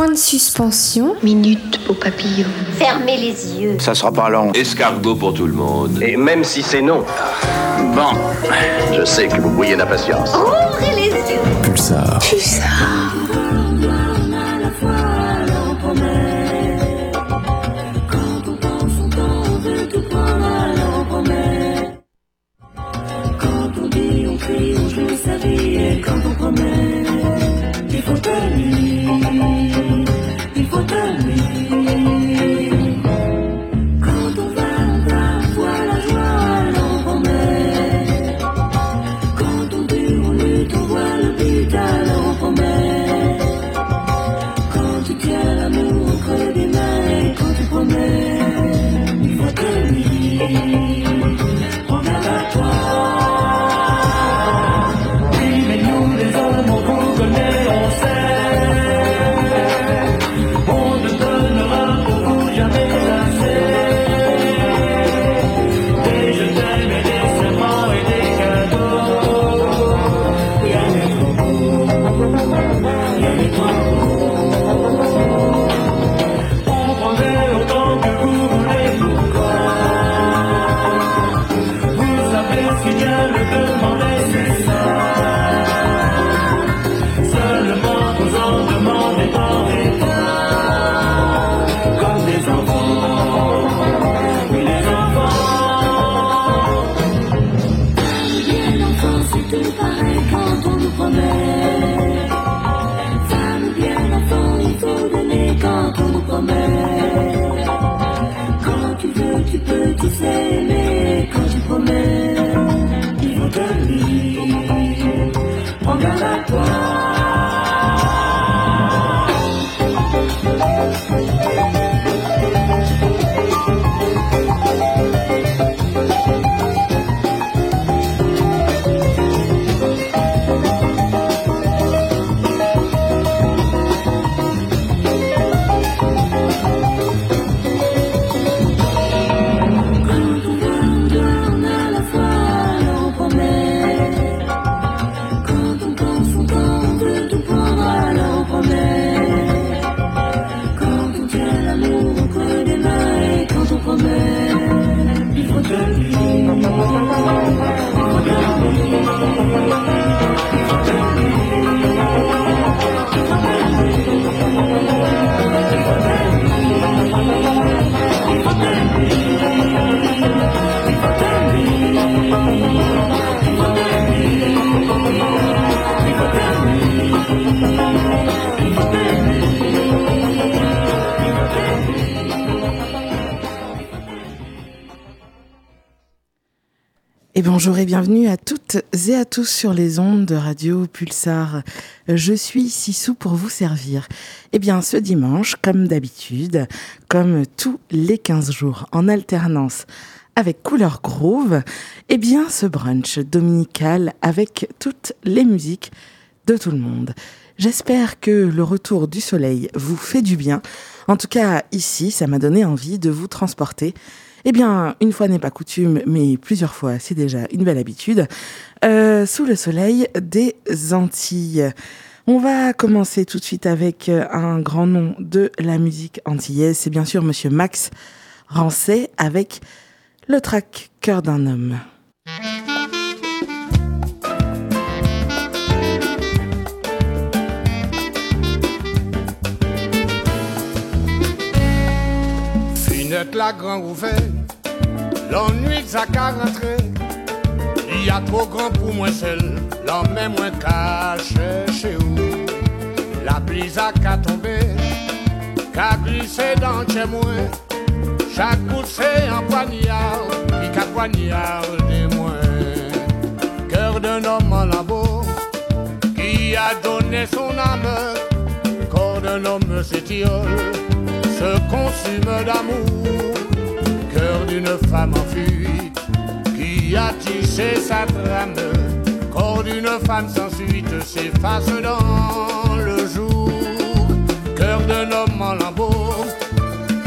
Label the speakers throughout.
Speaker 1: Point de suspension.
Speaker 2: Minute au papillon.
Speaker 3: Fermez les yeux.
Speaker 4: Ça sera pas long.
Speaker 5: Escargot pour tout le monde.
Speaker 6: Et même si c'est non.
Speaker 4: Bon.
Speaker 6: Je sais que vous brouillez d'impatience.
Speaker 3: Ouvrez les yeux.
Speaker 7: Pulsar.
Speaker 2: Pulsar.
Speaker 8: Bonjour et bienvenue à toutes et à tous sur les ondes de Radio Pulsar. Je suis Sissou pour vous servir. Eh bien, ce dimanche, comme d'habitude, comme tous les 15 jours en alternance avec Couleur Groove, eh bien, ce brunch dominical avec toutes les musiques de tout le monde. J'espère que le retour du soleil vous fait du bien. En tout cas, ici, ça m'a donné envie de vous transporter eh bien, une fois n'est pas coutume, mais plusieurs fois, c'est déjà une belle habitude, euh, sous le soleil des Antilles. On va commencer tout de suite avec un grand nom de la musique antillaise, c'est bien sûr Monsieur Max Rancet avec le track Cœur d'un homme.
Speaker 9: Finette la grand ouvert, l'ennui ça qu'à rentrer. Il y a trop grand pour moi seul, l'homme est moins caché chez vous. La pluie a qu'à tomber, qu'à glisser dans chez moi. Chaque coup c'est un poignard, qui qu'a poignard des moins. Cœur d'un homme en lambeau, qui a donné son âme. D'un homme s'étiole se consume d'amour, cœur d'une femme en fuite qui a tissé sa trame, corps d'une femme sans suite s'efface dans le jour, cœur d'un homme en lambeau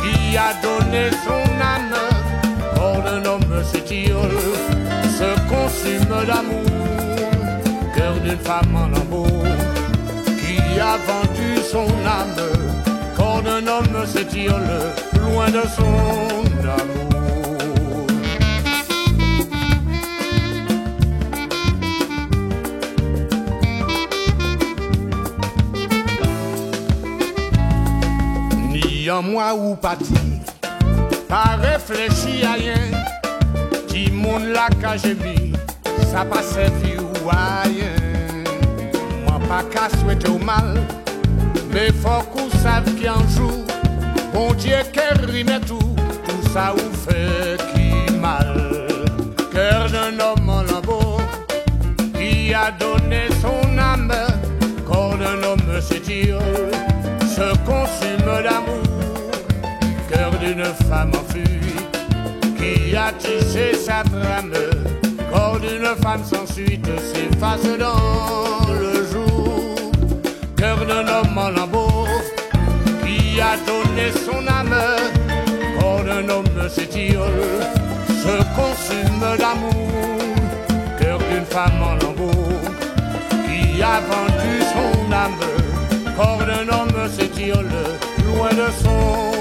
Speaker 9: qui a donné son âme, corps d'un homme s'étiole, se consume d'amour, cœur d'une femme en lambeau qui a vendu son âme homme s'étiole loin de son amour. Ni en moi ou pas dit, pas réfléchi à rien, qui monde la j'ai mis, ça passait vie ou rien. Moi pas qu'à souhaiter au mal, mais faut qu'on sache qu'un jour, bon Dieu qu'elle rime tout, tout ça ou fait qui mal. Cœur d'un homme en lambeau, qui a donné son âme, corps d'un homme s'étire, se consume d'amour. Cœur d'une femme en fuite, qui a tissé sa trame, corps d'une femme sans suite s'efface dans le. Cœur d'un homme en lambeau, qui a donné son âme, corps d'un homme s'étire, se consume d'amour. Cœur d'une femme en lambeau, qui a vendu son âme, corps d'un homme s'étire loin de son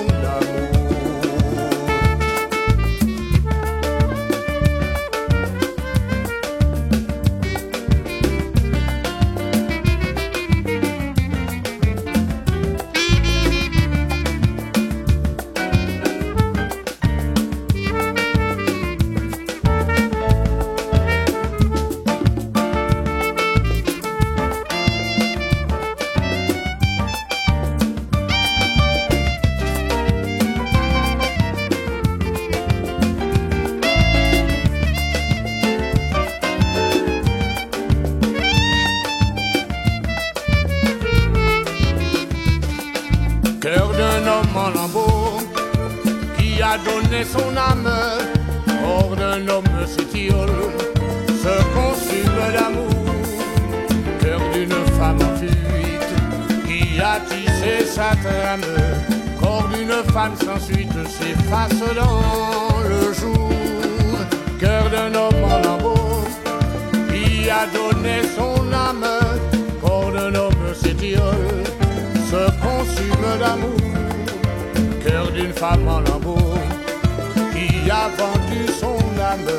Speaker 9: tissé sa trame, corps d'une femme sans suite s'efface dans le jour. Cœur d'un homme en lambeau qui a donné son âme, corps d'un homme s'étiole, se consume d'amour. Cœur d'une femme en lambeau qui a vendu son âme,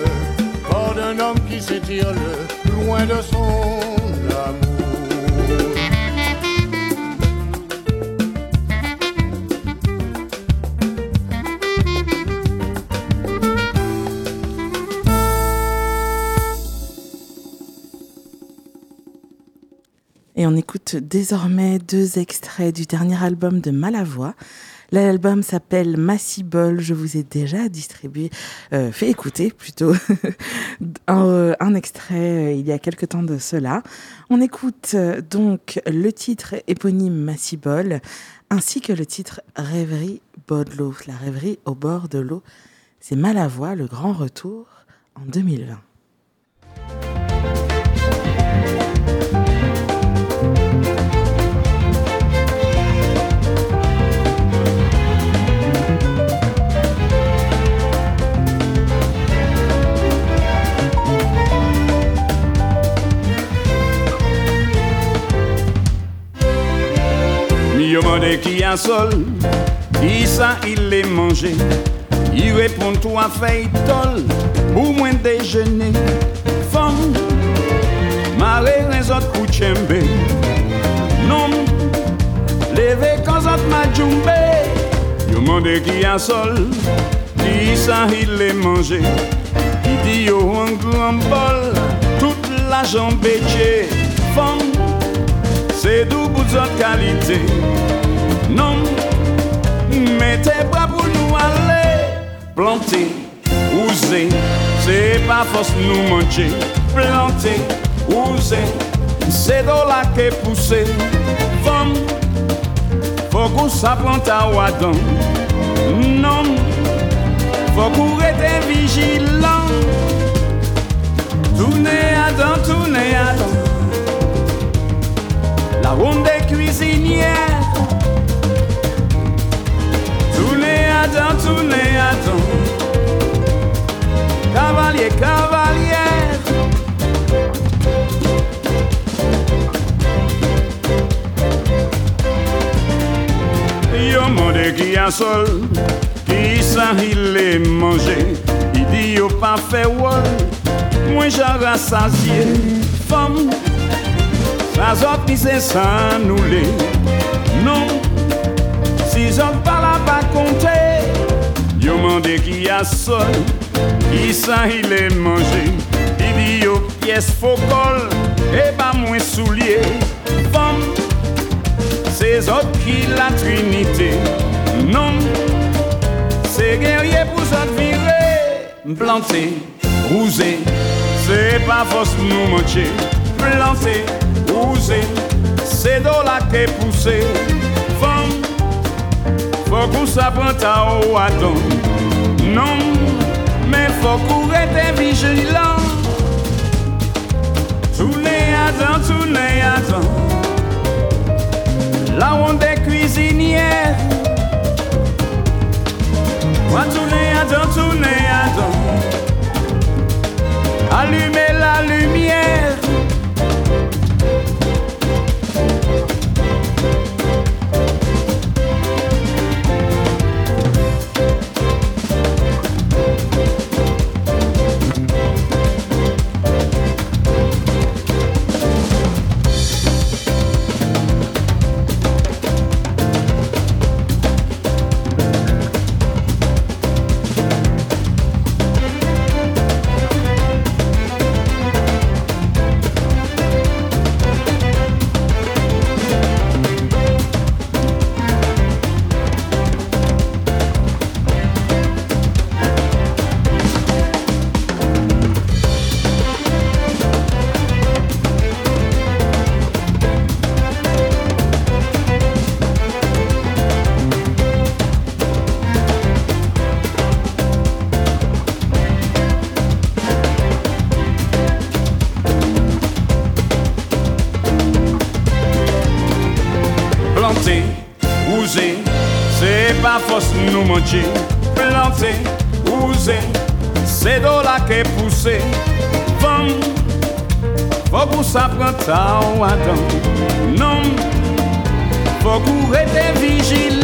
Speaker 9: corps d'un homme qui s'étire loin de son
Speaker 8: désormais deux extraits du dernier album de Malavoie. L'album s'appelle Massibol. Je vous ai déjà distribué, euh, fait écouter plutôt un, euh, un extrait euh, il y a quelque temps de cela. On écoute donc le titre éponyme Massibol ainsi que le titre Rêverie l'eau, la rêverie au bord de l'eau. C'est Malavoie, le grand retour en 2020.
Speaker 1: Mi yo mande ki a sol, ki sa il est mangé. Il répond toi feuille tol, pour moins déjeuner. Femme, maré les autres couchembe. Non, levé quand autres ma djumbe. Yo mande ki a sol, ki sa il est mangé. Il dit yo un grand bol, toute la jambe Femme, c'est d'où pour votre qualité. Non, mettez pas pour nous aller. Planter, oser, c'est pas force nous manger. Planter, oser, c'est dans la que pousser. Femme, faut qu'on s'applante à Wadon. Non, vigilant. Tournez à dents, tournez à dents la ronde des cuisinières. Tournez à dents, tournez à dents. Cavalier, cavalière. Yo mande ki a sol Ki sa il e manje I di yo pa fe wol Mwen jan rassasye Fom Sa zot ni se san nou le Non Si zot pa la pa konte Yo mande ki a sol Ki sa il e manje I di yo pies fokol E pa mwen soulier Fom C'est autres qui la trinité. Non, c'est guerrier pour ça virer. Planter, rouser, c'est pas force nous mancher. Planter, rouser, c'est dans la qui poussé. Femme, faut qu'on s'apprenne à haut Non, mais faut qu'on reste vigilant. Tous les attends, faut qu'on s'apprenne à Non, faut qu'on reste vigilant.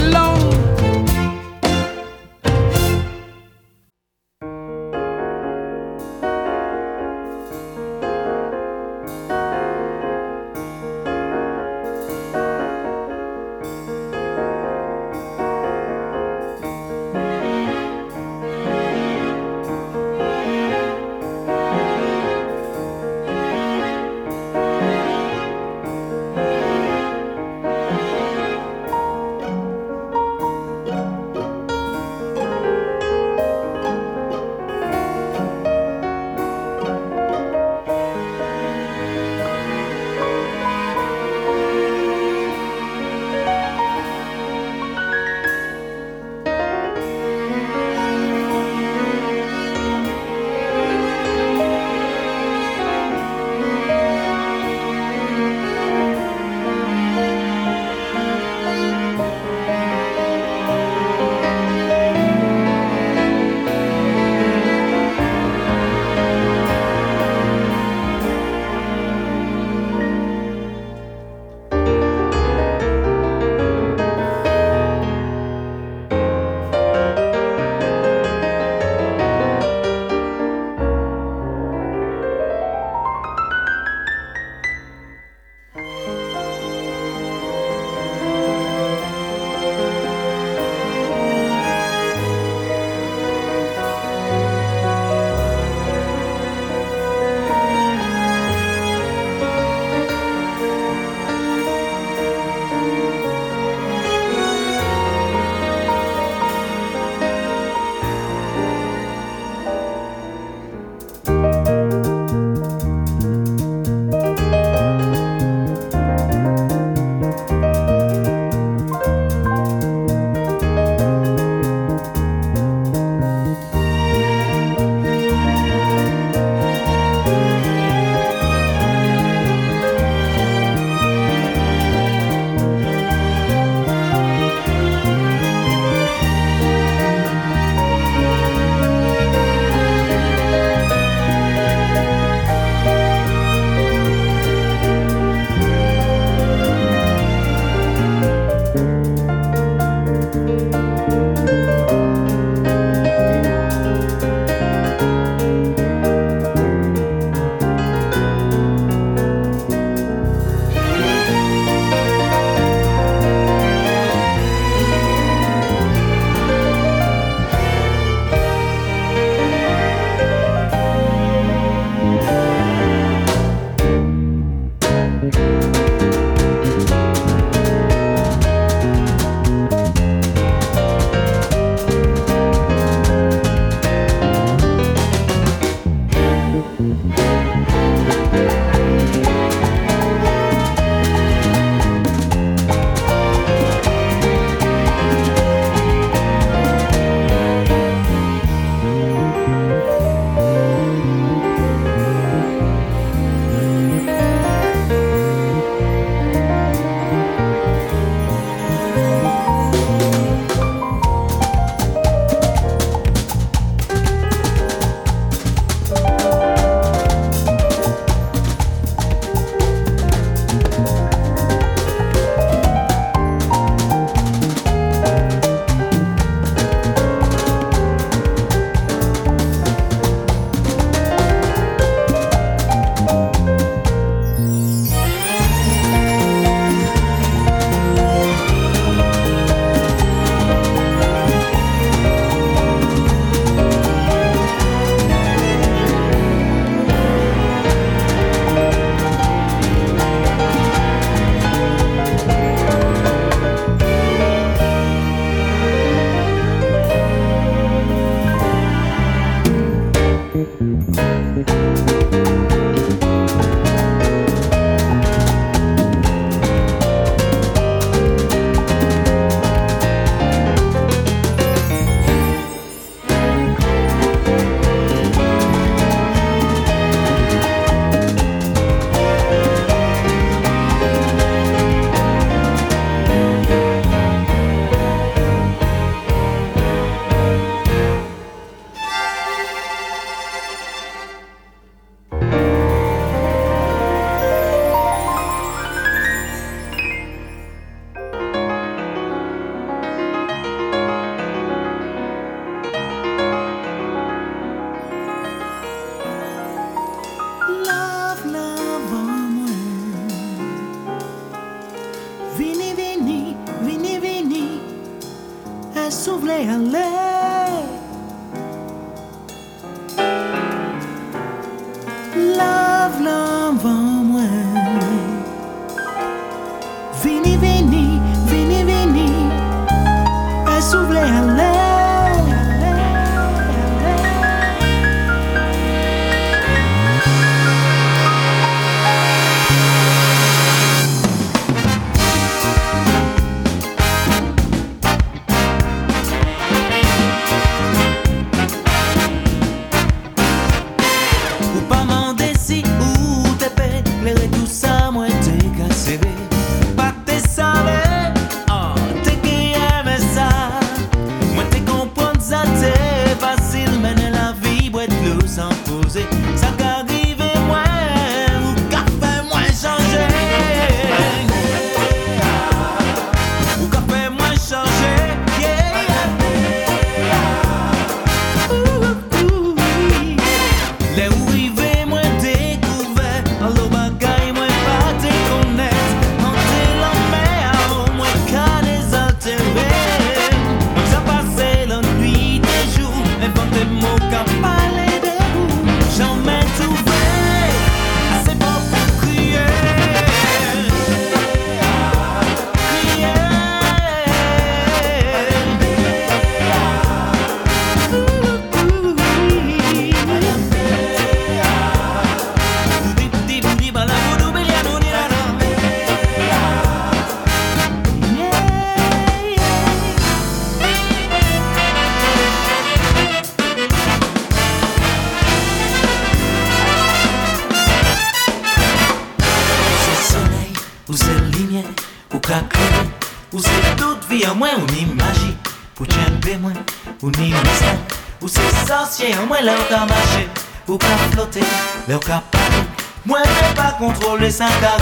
Speaker 10: Moi an mwen lè ou ta mache Ou ka flote, lè ou ka pale Mwen mè pa kontrole sa ka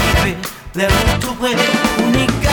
Speaker 10: Lè ou ou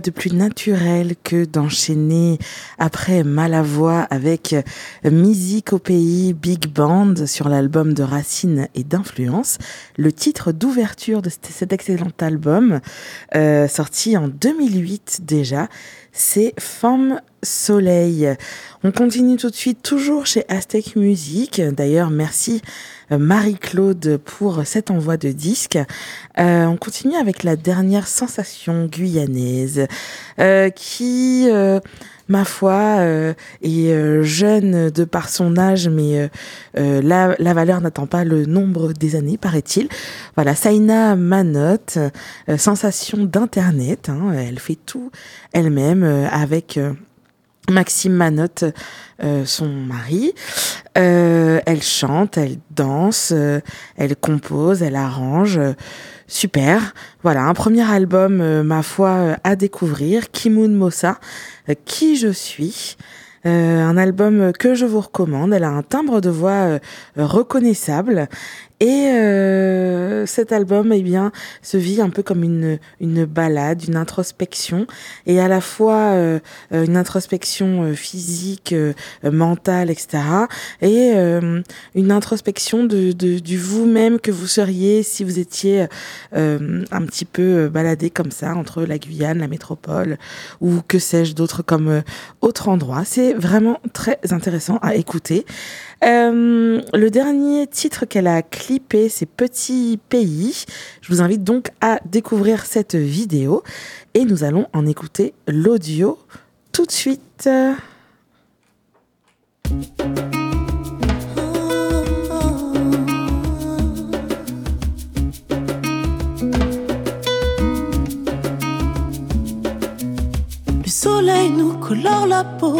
Speaker 8: de plus naturel que d'enchaîner après Malavoie avec Musique au pays, Big Band sur l'album de Racine et d'Influence, le titre d'ouverture de cet excellent album, euh, sorti en 2008 déjà, c'est Femme Soleil. On continue tout de suite, toujours chez Aztec Music. D'ailleurs, merci euh, Marie-Claude pour cet envoi de disque. Euh, on continue avec la dernière sensation guyanaise euh, qui, ma foi, est jeune de par son âge, mais la, la, valeur n'attend pas le nombre des années, paraît-il. Voilà, Saina Manotte, sensation d'Internet. Hein, elle fait tout elle-même avec... Maxime Manotte, euh, son mari. Euh, elle chante, elle danse, euh, elle compose, elle arrange. Super. Voilà, un premier album, ma foi, à découvrir. Kimoun Mossa, qui je suis. un album que je vous recommande. Elle a un timbre de voix reconnaissable et euh, cet album, eh bien, se vit un peu comme une, une balade, une introspection, et à la fois euh, une introspection euh, physique, euh, mentale, etc., et une introspection de, de du vous-même que vous seriez si vous étiez un petit peu baladé comme ça entre la Guyane, la métropole, ou que sais-je d'autres comme autre endroit. C'est vraiment très intéressant à écouter. Euh, le dernier titre qu'elle a clippé, c'est Petit Pays. Je vous invite donc à découvrir cette vidéo et nous allons en écouter l'audio tout de suite.
Speaker 5: Le soleil nous colore la peau,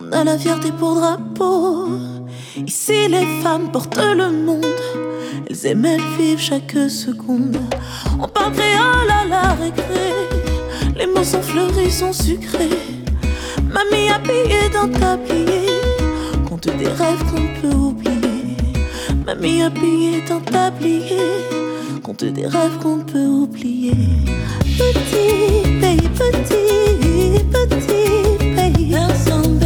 Speaker 5: on a la fierté pour drapeau. Ici, les femmes portent le monde. Elles aiment, elles vivent chaque seconde. On parle créole à la récré. Les mots sont fleuris, sont sucrés. Mamie dans ta tablier. Compte des rêves qu'on peut oublier. Mamie dans ta tablier. Compte des rêves qu'on peut oublier. Petit pays, petit, petit pays. Personne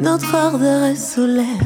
Speaker 5: notre ordre est solaire.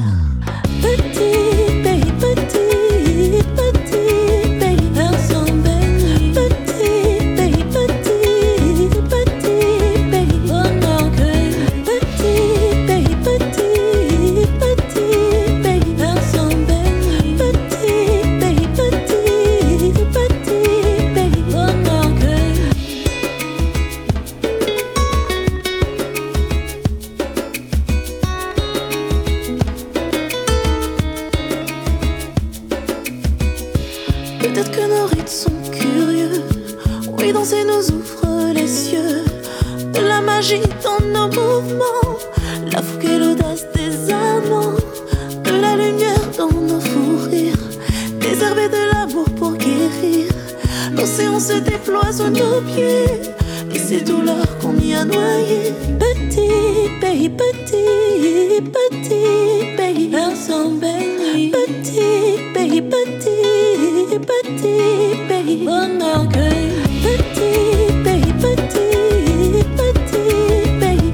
Speaker 5: Bonheur cueilli. Petit pays, petit, petit pays.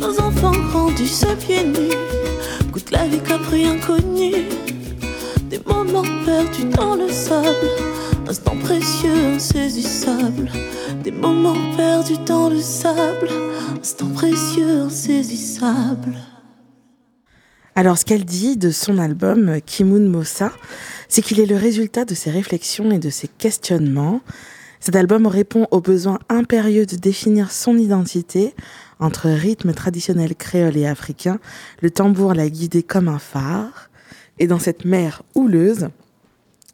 Speaker 5: Nos enfants grandissent se pieds nus. Goûtent la vie comme rien connu. Des moments perdus dans le sable, instant précieux, insaisissable. Des moments perdus dans le sable, instant précieux.
Speaker 8: Alors, ce qu'elle dit de son album Kimoun Mossa, c'est qu'il est le résultat de ses réflexions et de ses questionnements. Cet album répond au besoin impérieux de définir son identité entre rythme traditionnel créole et africain. Le tambour l'a guidé comme un phare. Et dans cette mer houleuse,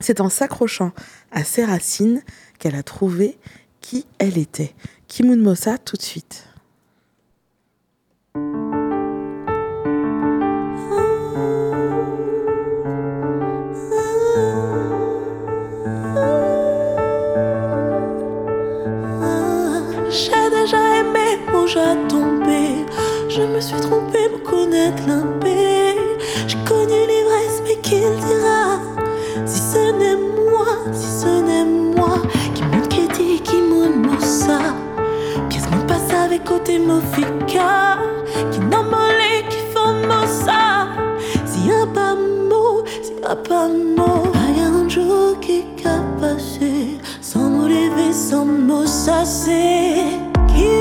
Speaker 8: c'est en s'accrochant à ses racines qu'elle a trouvé qui elle était. Kimoun Mossa tout de suite.
Speaker 5: J'ai tombé. Je me suis trompée pour connaître l'impé. J'ai connu l'ivresse, mais qui le dira Si ce n'est moi, si ce n'est moi, qui monte qui dit, qui monte ça. Pièce mon passe avec côté mofika, qui n'emmolé, qui font ça. Si y a pas mot, si y a pas mot, y a un jour qui a passé, sans mot lever, sans mot c'est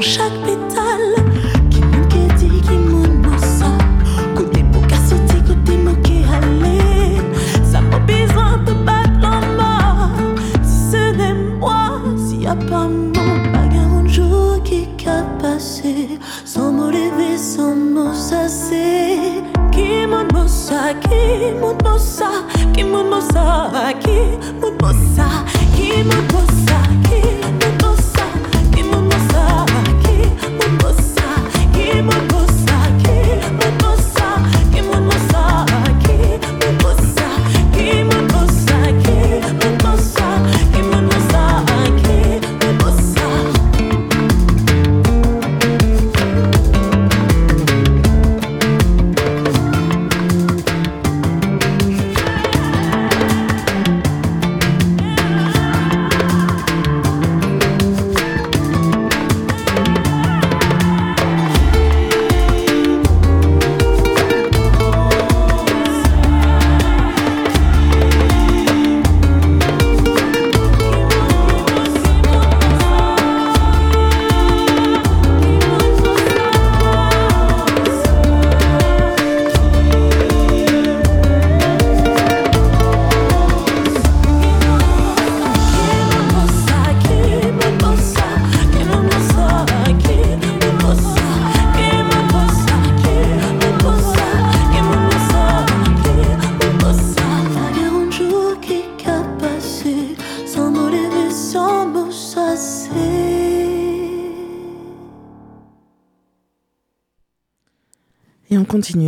Speaker 5: chaque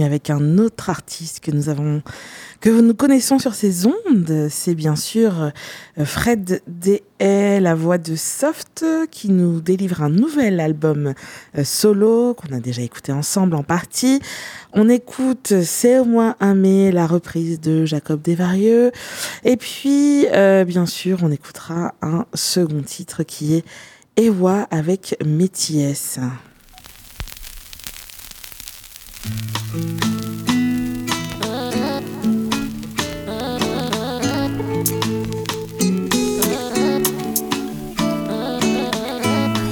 Speaker 8: avec un autre artiste que nous avons, que nous connaissons sur ces ondes. C'est bien sûr euh, Fred D.A., la voix de Soft, qui nous délivre un nouvel album euh, solo qu'on a déjà écouté ensemble en partie. On écoute C'est au moins un mai, la reprise de Jacob Desvarieux. Et puis, euh, bien sûr, on écoutera un second titre qui est Ewa avec Métiès.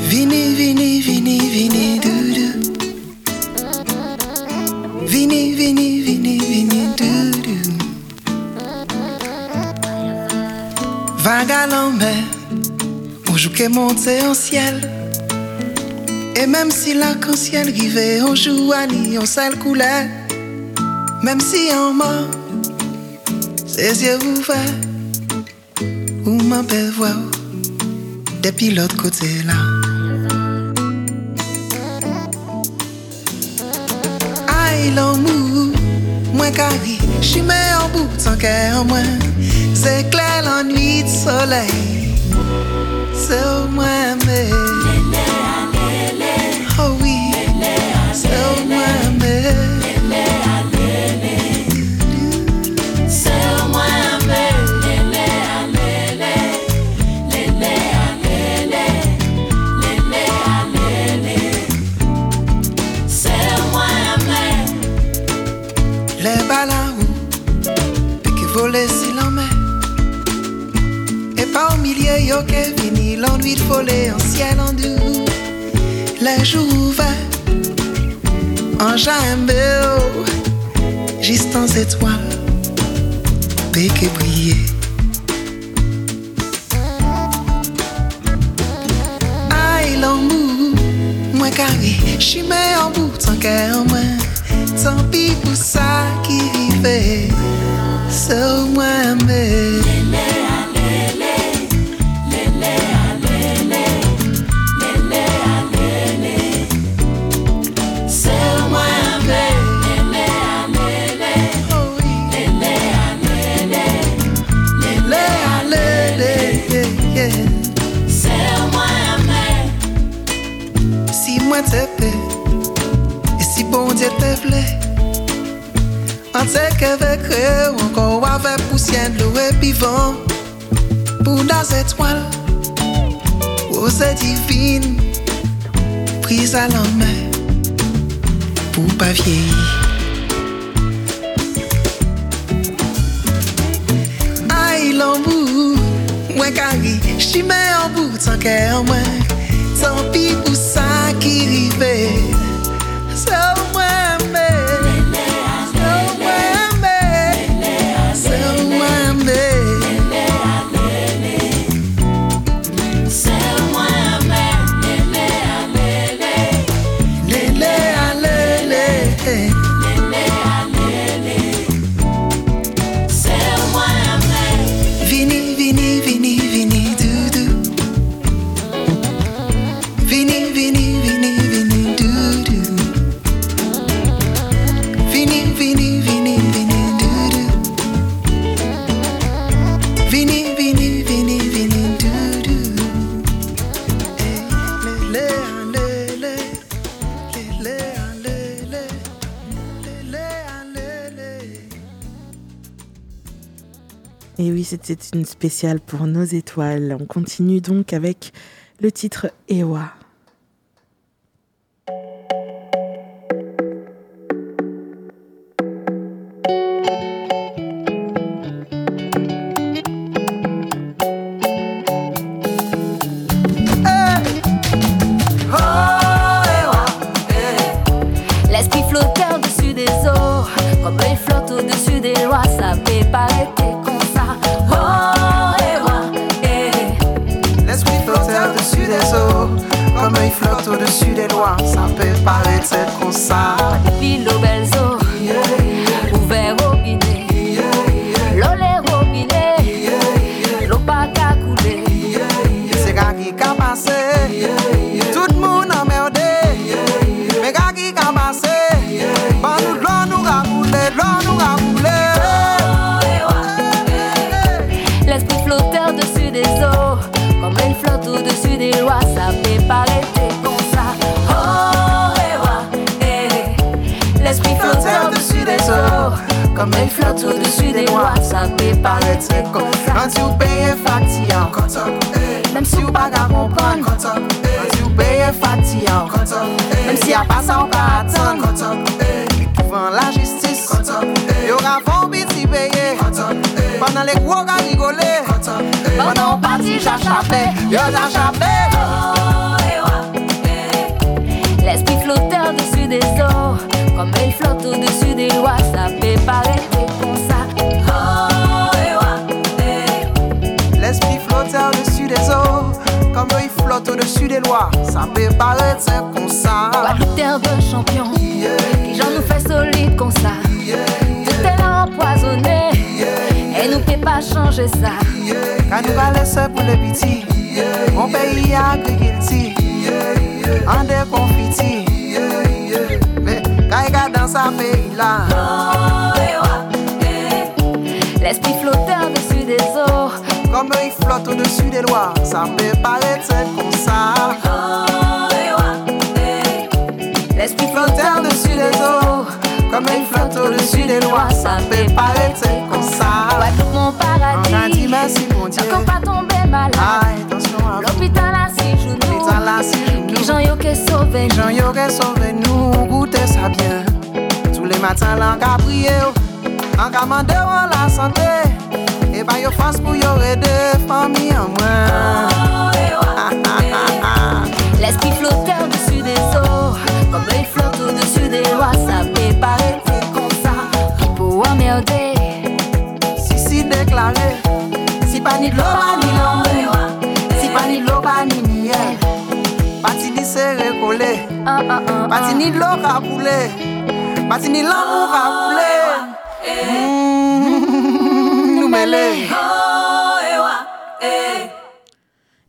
Speaker 7: Vini, vini, vini, vini, doudou. Vini, vini, vini, vini, doudou. Vague à l'envers, on joue qu'est monté en ciel. Et même si l'arc-en-ciel rivait, on joue à on seule couleur. Même si on mort, ses yeux ouverts, ou m'en peut voir depuis l'autre côté là. Aïe l'amour, moins carré, mets en bout sans en moins. C'est clair l'ennui de soleil, c'est au moins mais.
Speaker 8: pour
Speaker 11: nos étoiles. On continue donc avec le titre Ewa.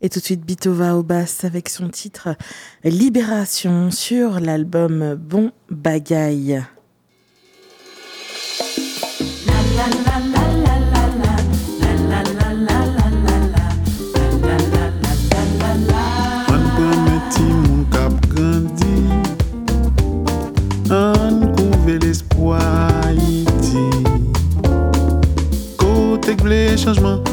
Speaker 12: Et
Speaker 8: tout de suite, Bitova au basse avec son titre Libération sur l'album Bon Bagaille.
Speaker 4: les changements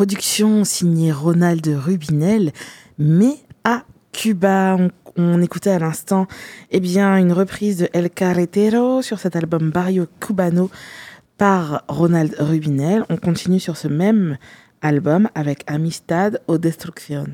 Speaker 13: production signée Ronald Rubinel, mais à Cuba. On, écoutait à l'instant eh bien, une reprise de El Carretero sur cet album Barrio Cubano par Ronald Rubinel. On continue sur ce même album avec Amistad o Destrucción.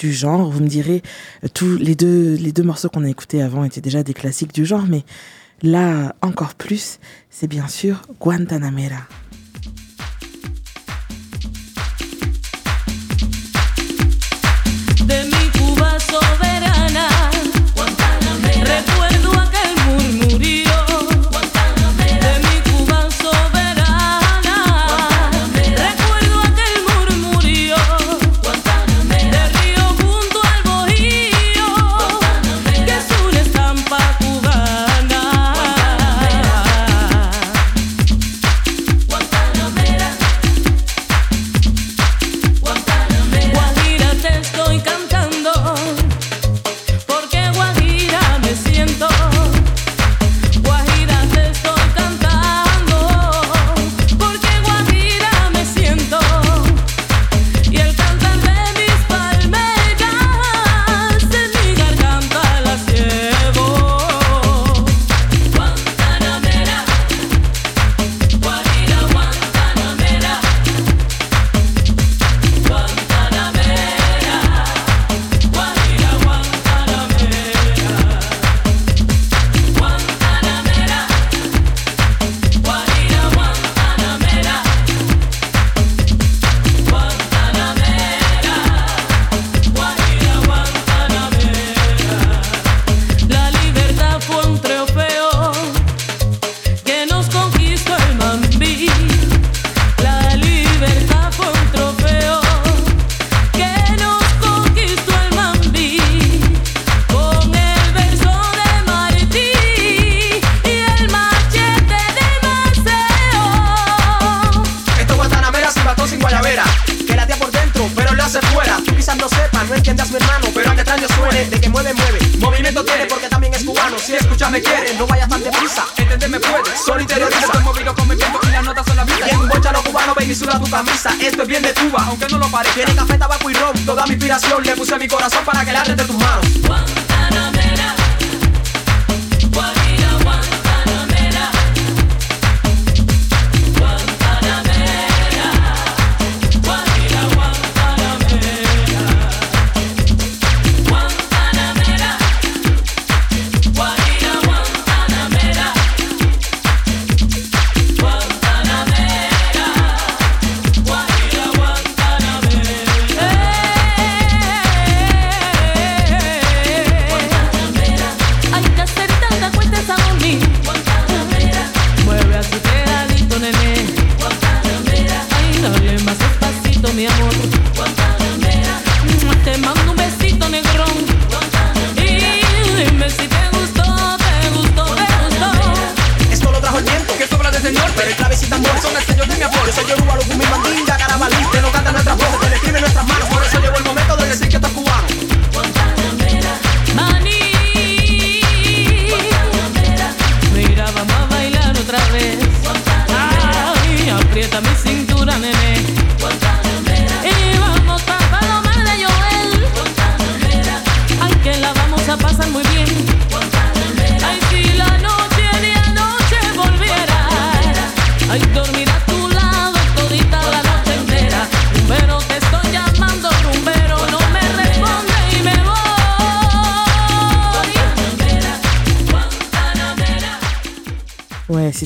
Speaker 14: Du genre. Vous me direz, euh, tous les deux, les deux morceaux qu'on a écoutés avant étaient déjà des classiques du genre, mais là encore plus, c'est bien sûr Guantanamera.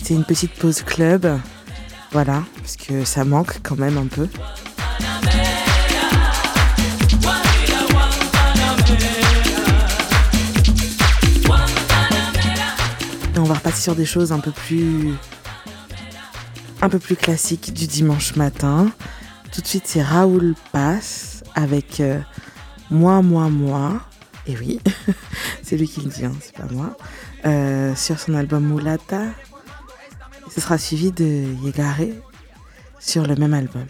Speaker 14: C'était une petite pause club. Voilà, parce que ça manque quand même un peu. On va repasser sur des choses un peu plus un peu plus classiques du dimanche matin. Tout de suite, c'est Raoul Pass avec euh, Moi, moi, moi. Et oui, c'est lui qui le dit, hein, c'est pas moi. Euh, sur son album Mulata, ce sera suivi de Yegaré sur le même album.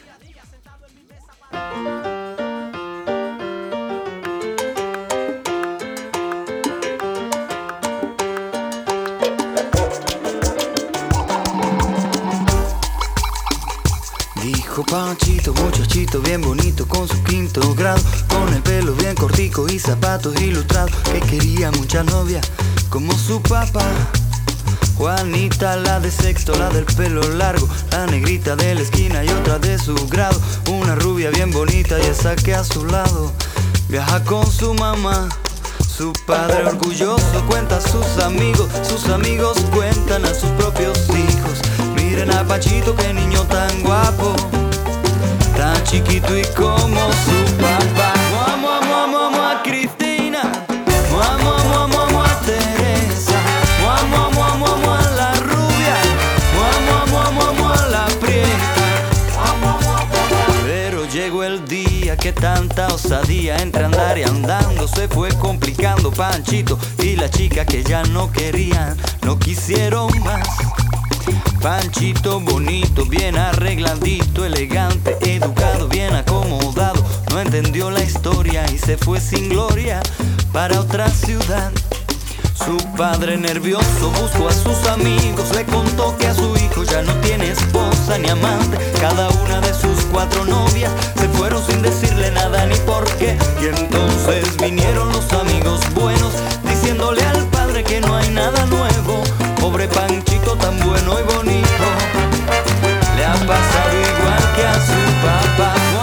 Speaker 15: Dijo Panchito, muchachito bien bonito con su quinto grado, con el pelo bien cortico y zapatos ilustrados, que quería mucha novia como su papá Juanita, la de sexto, la del pelo largo, la negrita de la esquina y otra de su grado. Una rubia bien bonita y esa que a su lado viaja con su mamá. Su padre orgulloso cuenta a sus amigos, sus amigos cuentan a sus propios hijos. Miren a Pachito, qué niño tan guapo, tan chiquito y como su papá. Que tanta osadía entre andar y andando se fue complicando Panchito y la chica que ya no querían, no quisieron más. Panchito bonito, bien arregladito, elegante, educado, bien acomodado, no entendió la historia y se fue sin gloria para otra ciudad. Su padre nervioso buscó a sus amigos, le contó que a su hijo ya no tiene esposa ni amante, cada una de sus cuatro novias se fueron sin decirle nada ni por qué. Y entonces vinieron los amigos buenos, diciéndole al padre que no hay nada nuevo, pobre Panchito tan bueno y bonito, le ha pasado igual que a su papá.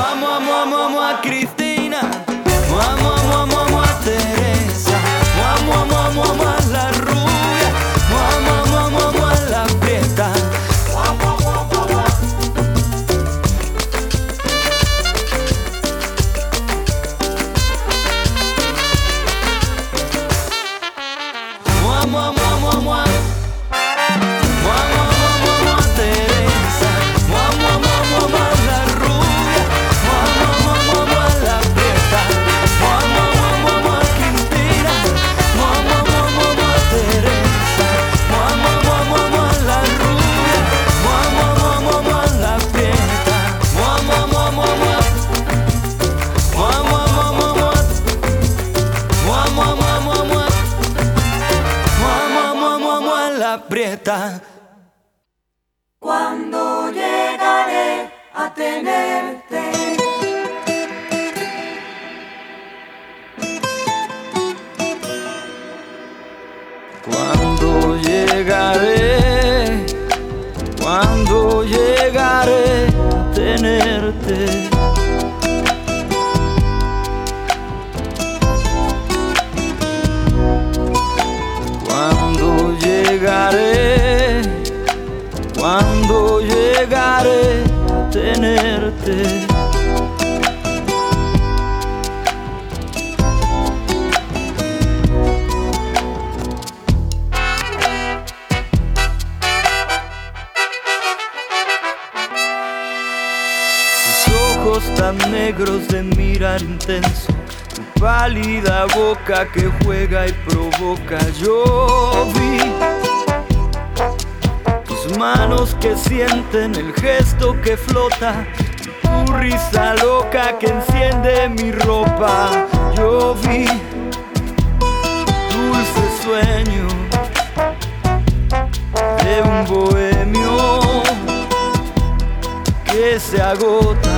Speaker 15: Se agota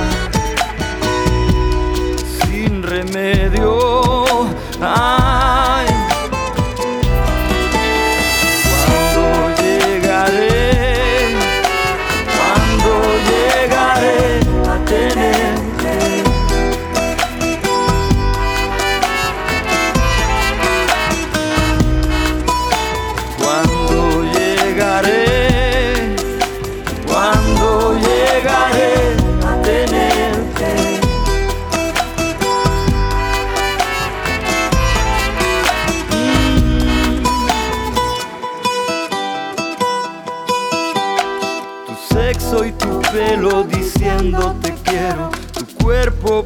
Speaker 15: sin remedio. Ay,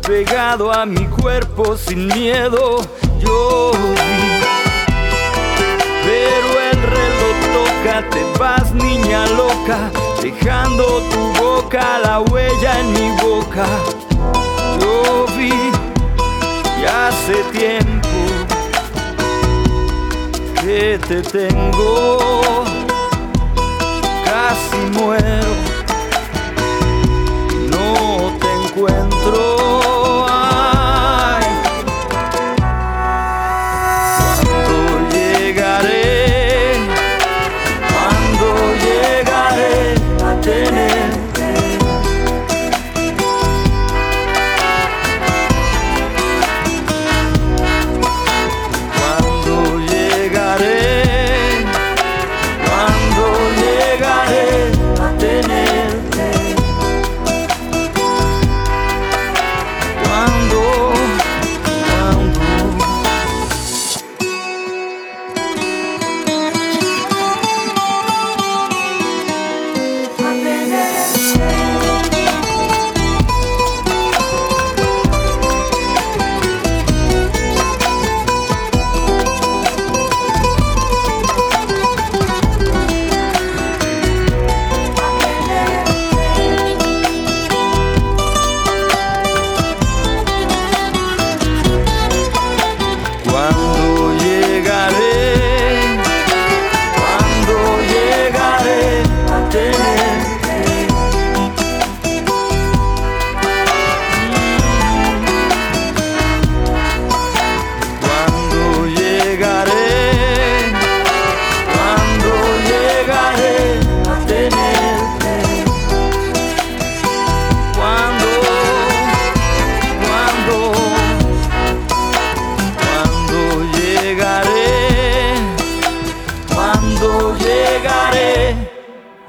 Speaker 15: pegado a mi cuerpo sin miedo. Yo vi. Pero el reloj toca, te vas niña loca, dejando tu boca, la huella en mi boca. Yo vi, ya hace tiempo que te tengo, casi muero, no te encuentro.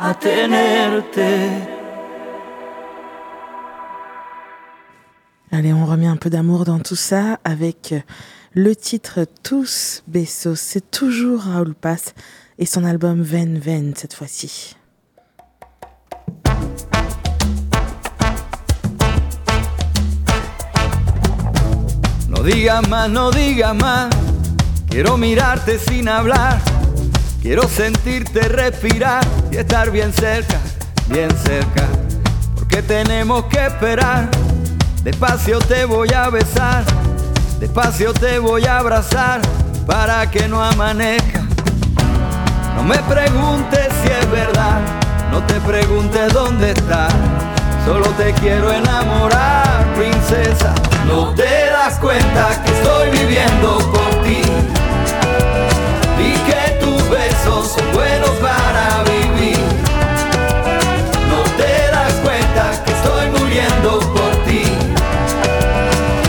Speaker 15: A tenerte.
Speaker 8: Allez, on remet un peu d'amour dans tout ça avec le titre Tous Bessos. C'est toujours Raoul Pass et son album Ven Ven cette fois-ci.
Speaker 15: No digas más, no digas más. Quiero mirarte sin hablar. Quiero sentirte respirar y estar bien cerca, bien cerca. Porque tenemos que esperar. Despacio te voy a besar. Despacio te voy a abrazar para que no amanezca. No me preguntes si es verdad. No te preguntes dónde estás. Solo te quiero enamorar, princesa. No te das cuenta que estoy viviendo por ti. Y que son buenos para vivir. No te das cuenta que estoy muriendo por ti.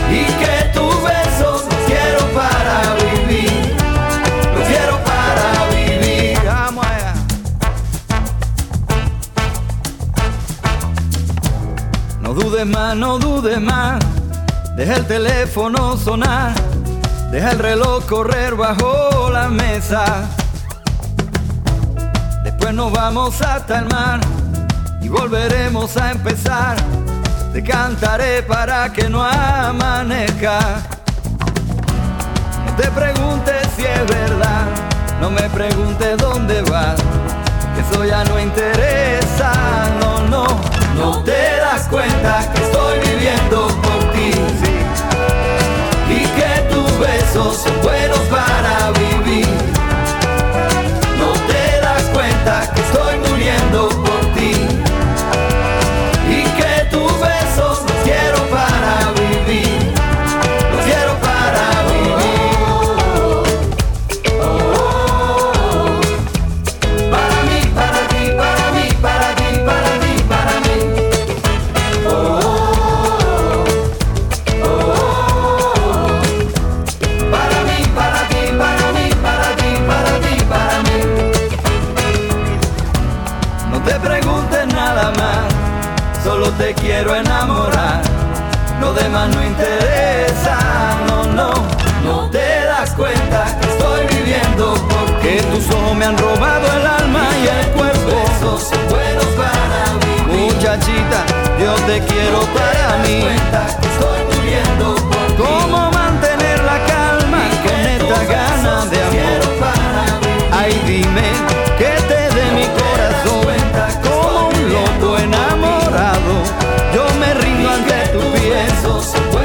Speaker 15: Y que tus besos los quiero para vivir. Los quiero para vivir. Vamos allá. No dudes más, no dudes más. Deja el teléfono sonar. Deja el reloj correr bajo la mesa. Después nos vamos hasta el mar y volveremos a empezar. Te cantaré para que no amanezca. No te preguntes si es verdad, no me preguntes dónde vas, que eso ya no interesa, no, no, no te das cuenta que estoy viviendo por ti, y que tus besos son solo te quiero enamorar. Lo demás no interesa, no, no, no te das cuenta que estoy viviendo porque tus ojos me han robado el alma y el cuerpo. Besos son buenos para mí, muchachita, yo te quiero para mí. que estoy muriendo por ¿Cómo mantener la calma con esta gana de amor? Ay, dime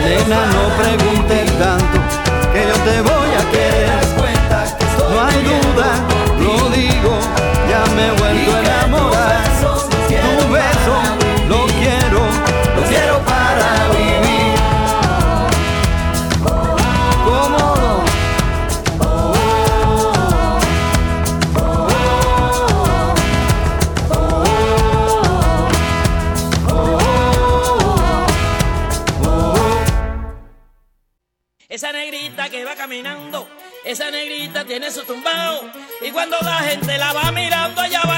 Speaker 15: No preguntes tanto que yo te voy
Speaker 16: esa negrita tiene su tumbao. Y cuando la gente la va mirando, ella baila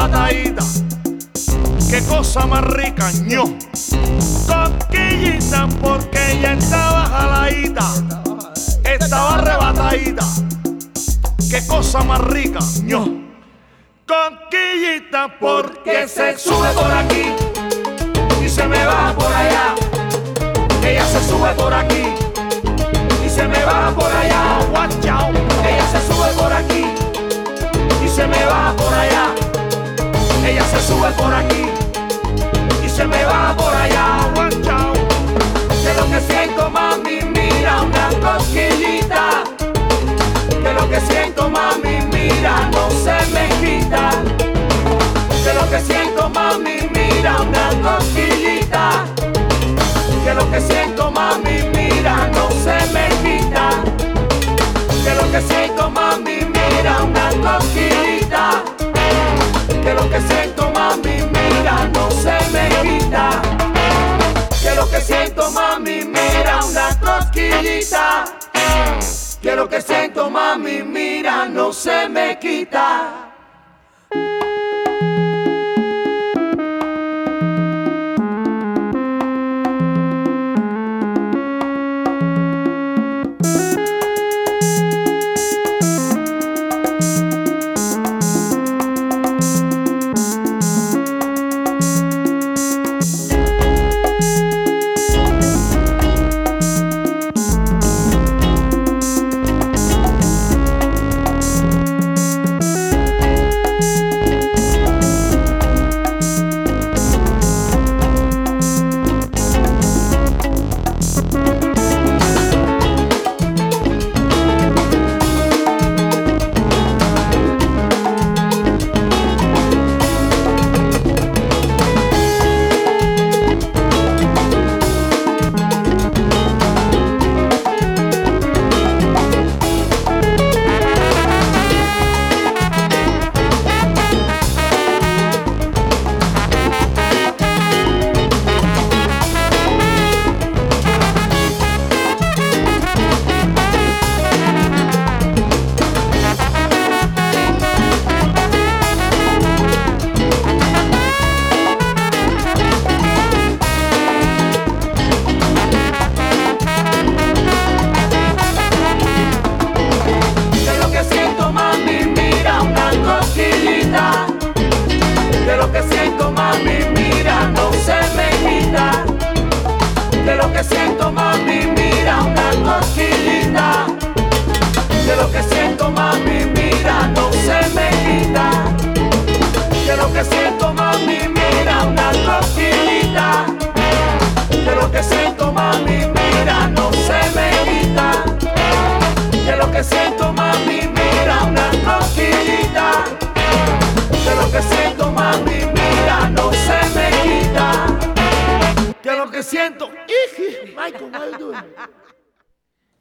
Speaker 17: batallita. Qué cosa más rica, ño. Coquillita, porque ella estaba jaladita. Estaba arrebatadita. Qué cosa más rica, ño. Coquillita, porque se sube por aquí y se me va por allá. Ella se sube por aquí y se me va por allá. Guachao. Ella se sube por aquí y se me va por allá. Ella se sube por aquí y se me va por allá. Que lo que siento, mami, mira una cosquillita. Que lo que siento, mami, mira, no se me quita. Que lo que siento, mami, mira una cosquillita. Que lo que siento, mami, mira, no se me quita. Que lo que siento, mami, mira una cosquillita. Que lo que siento, mami, mira, no se me quita. Que lo que siento, mami, mira una cosquillita. Que lo que siento, mami, mira, no se me quita.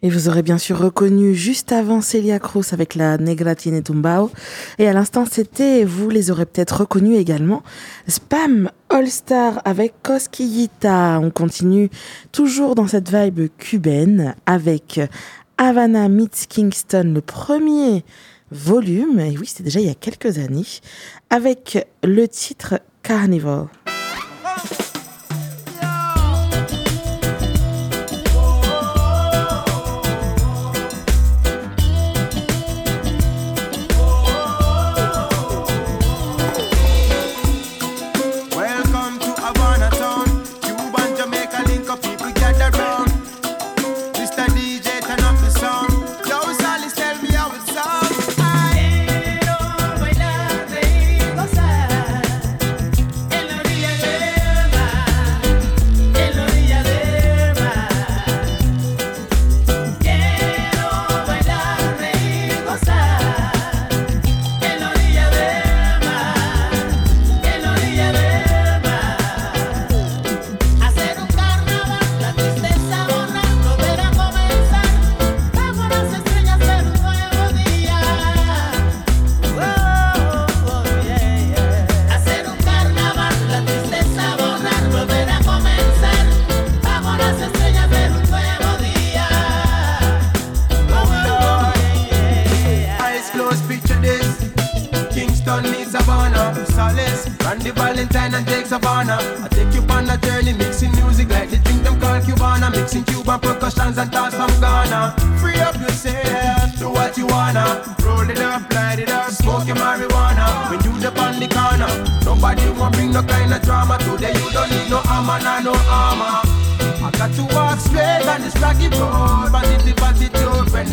Speaker 8: Et vous aurez bien sûr reconnu juste avant Celia Cruz avec la Negra Tiene Tumbao. Et à l'instant, c'était, vous les aurez peut-être reconnus également, Spam All Star avec Cosquillita. On continue toujours dans cette vibe cubaine avec Havana meets Kingston, le premier volume. Et oui, c'était déjà il y a quelques années. Avec le titre Carnival.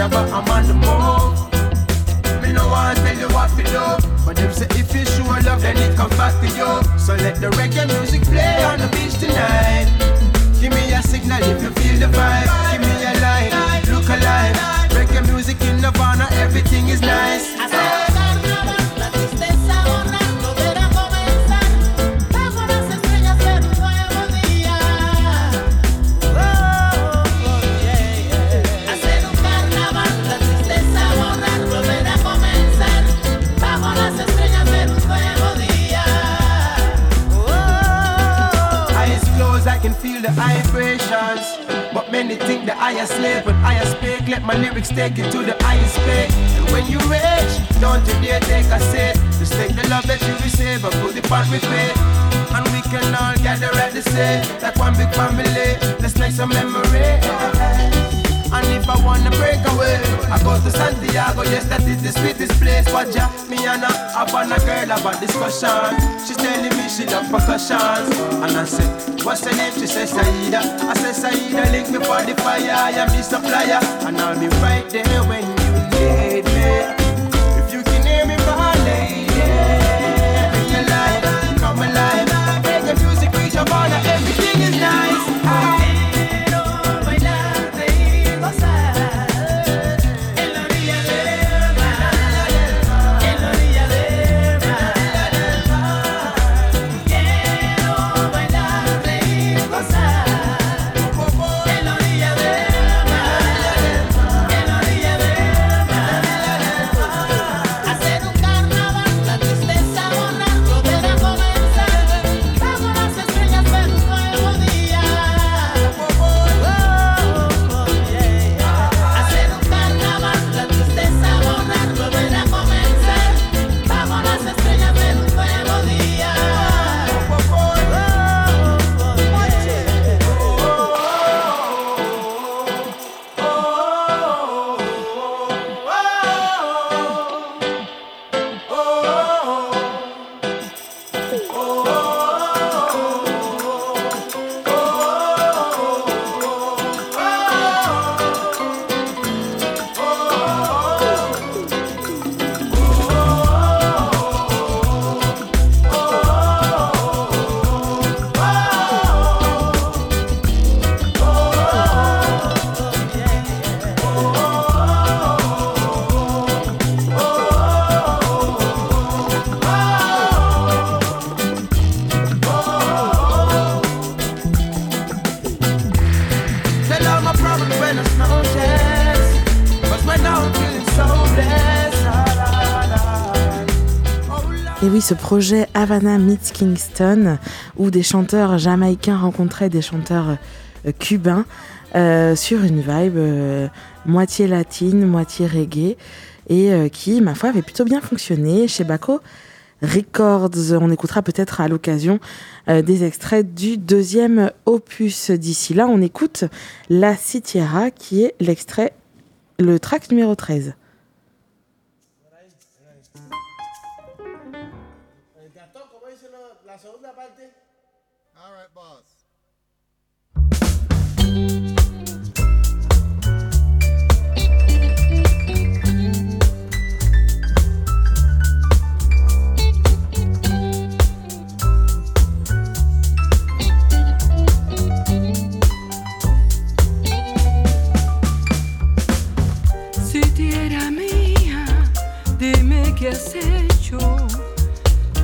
Speaker 18: Attitude whenever I'm on the move. Me no want tell you what to do. But them say if you show love, then it comes back to you. So let the reggae music play on the beach tonight. Give me a signal if you feel the vibe. Give me a line, look alive. Reggae music in Nirvana, everything is nice. Think that I am slave when I speak. Let my lyrics take you to the highest peak. And when you reach, don't you dare take a seat. Just take the love that you receive and put it on repeat. And we can all gather at the same, like one big family. Let's make some memory. And if I wanna break away, I go to Santiago. Yes, that is the sweetest place. But ja, me and her have on a girl about discussion. She's telling me she love percussion. And I say, what's her name? She says Saida. I say Saida, link me for the fire. I am the supplier, and I'll be right there when you need me.
Speaker 8: Oui, ce projet Havana meets Kingston, où des chanteurs jamaïcains rencontraient des chanteurs euh, cubains euh, sur une vibe euh, moitié latine, moitié reggae, et qui, ma foi, avait plutôt bien fonctionné chez Baco Records. On écoutera peut-être à l'occasion des extraits du deuxième opus. D'ici là, on écoute La Citiera, qui est l'extrait, le track numéro 13.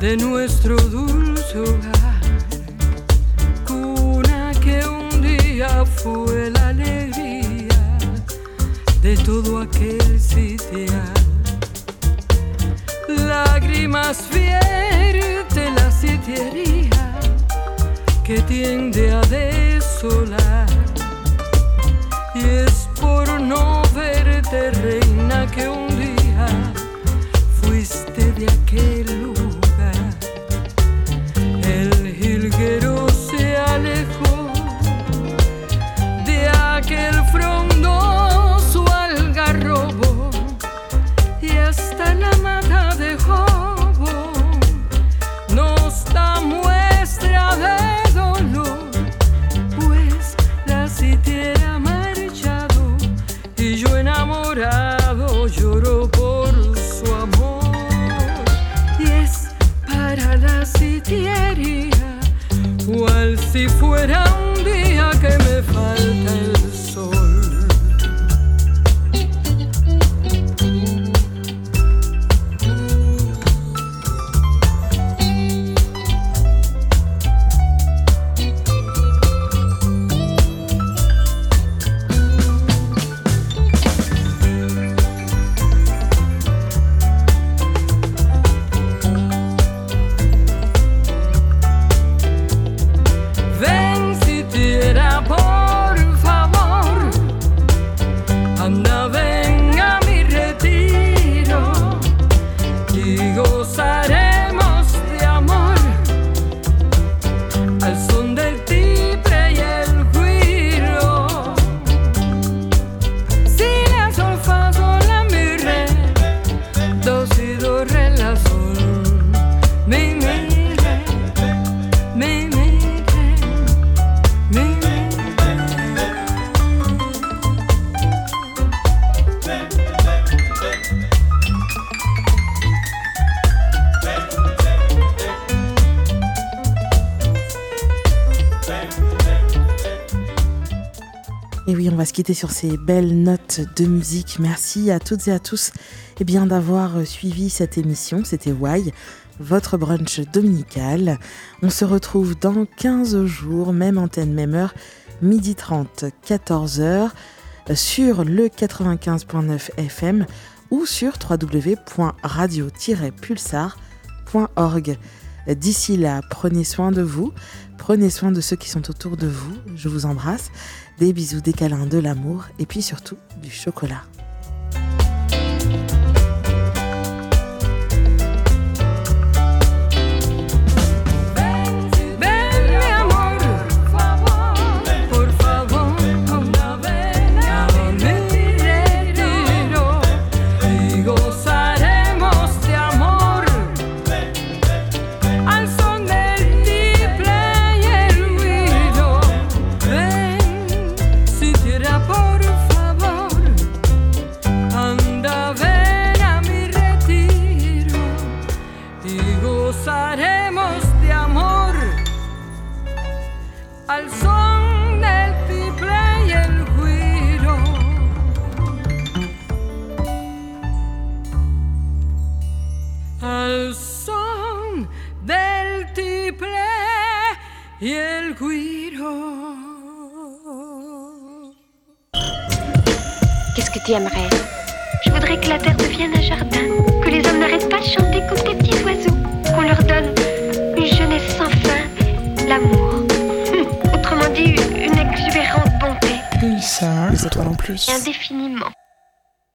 Speaker 14: De nuestro dulce hogar. Cuna que un día fue la alegría de todo aquel sitial. Lágrimas vierte la sitiería que tiende a desolar. Y es por no verte, reina, que un día fuiste de aquel lugar. Sur ces belles notes de musique. Merci à toutes et à tous eh bien, d'avoir suivi cette émission. C'était Why, votre brunch dominical. On se retrouve dans 15 jours, même antenne, même heure, midi 30, 14h, sur le 95.9 FM ou sur www.radio-pulsar.org. D'ici là, prenez soin de vous, prenez soin de ceux qui sont autour de vous. Je vous embrasse. Des bisous, des câlins, de l'amour et puis surtout du chocolat.
Speaker 3: Je voudrais que la terre devienne un jardin, que les hommes n'arrêtent pas de chanter comme des petits oiseaux, qu'on leur donne une jeunesse sans fin, l'amour. Hum, autrement dit, une exubérante bonté.
Speaker 19: Oui, ça, les étoiles en plus.
Speaker 3: Indéfiniment.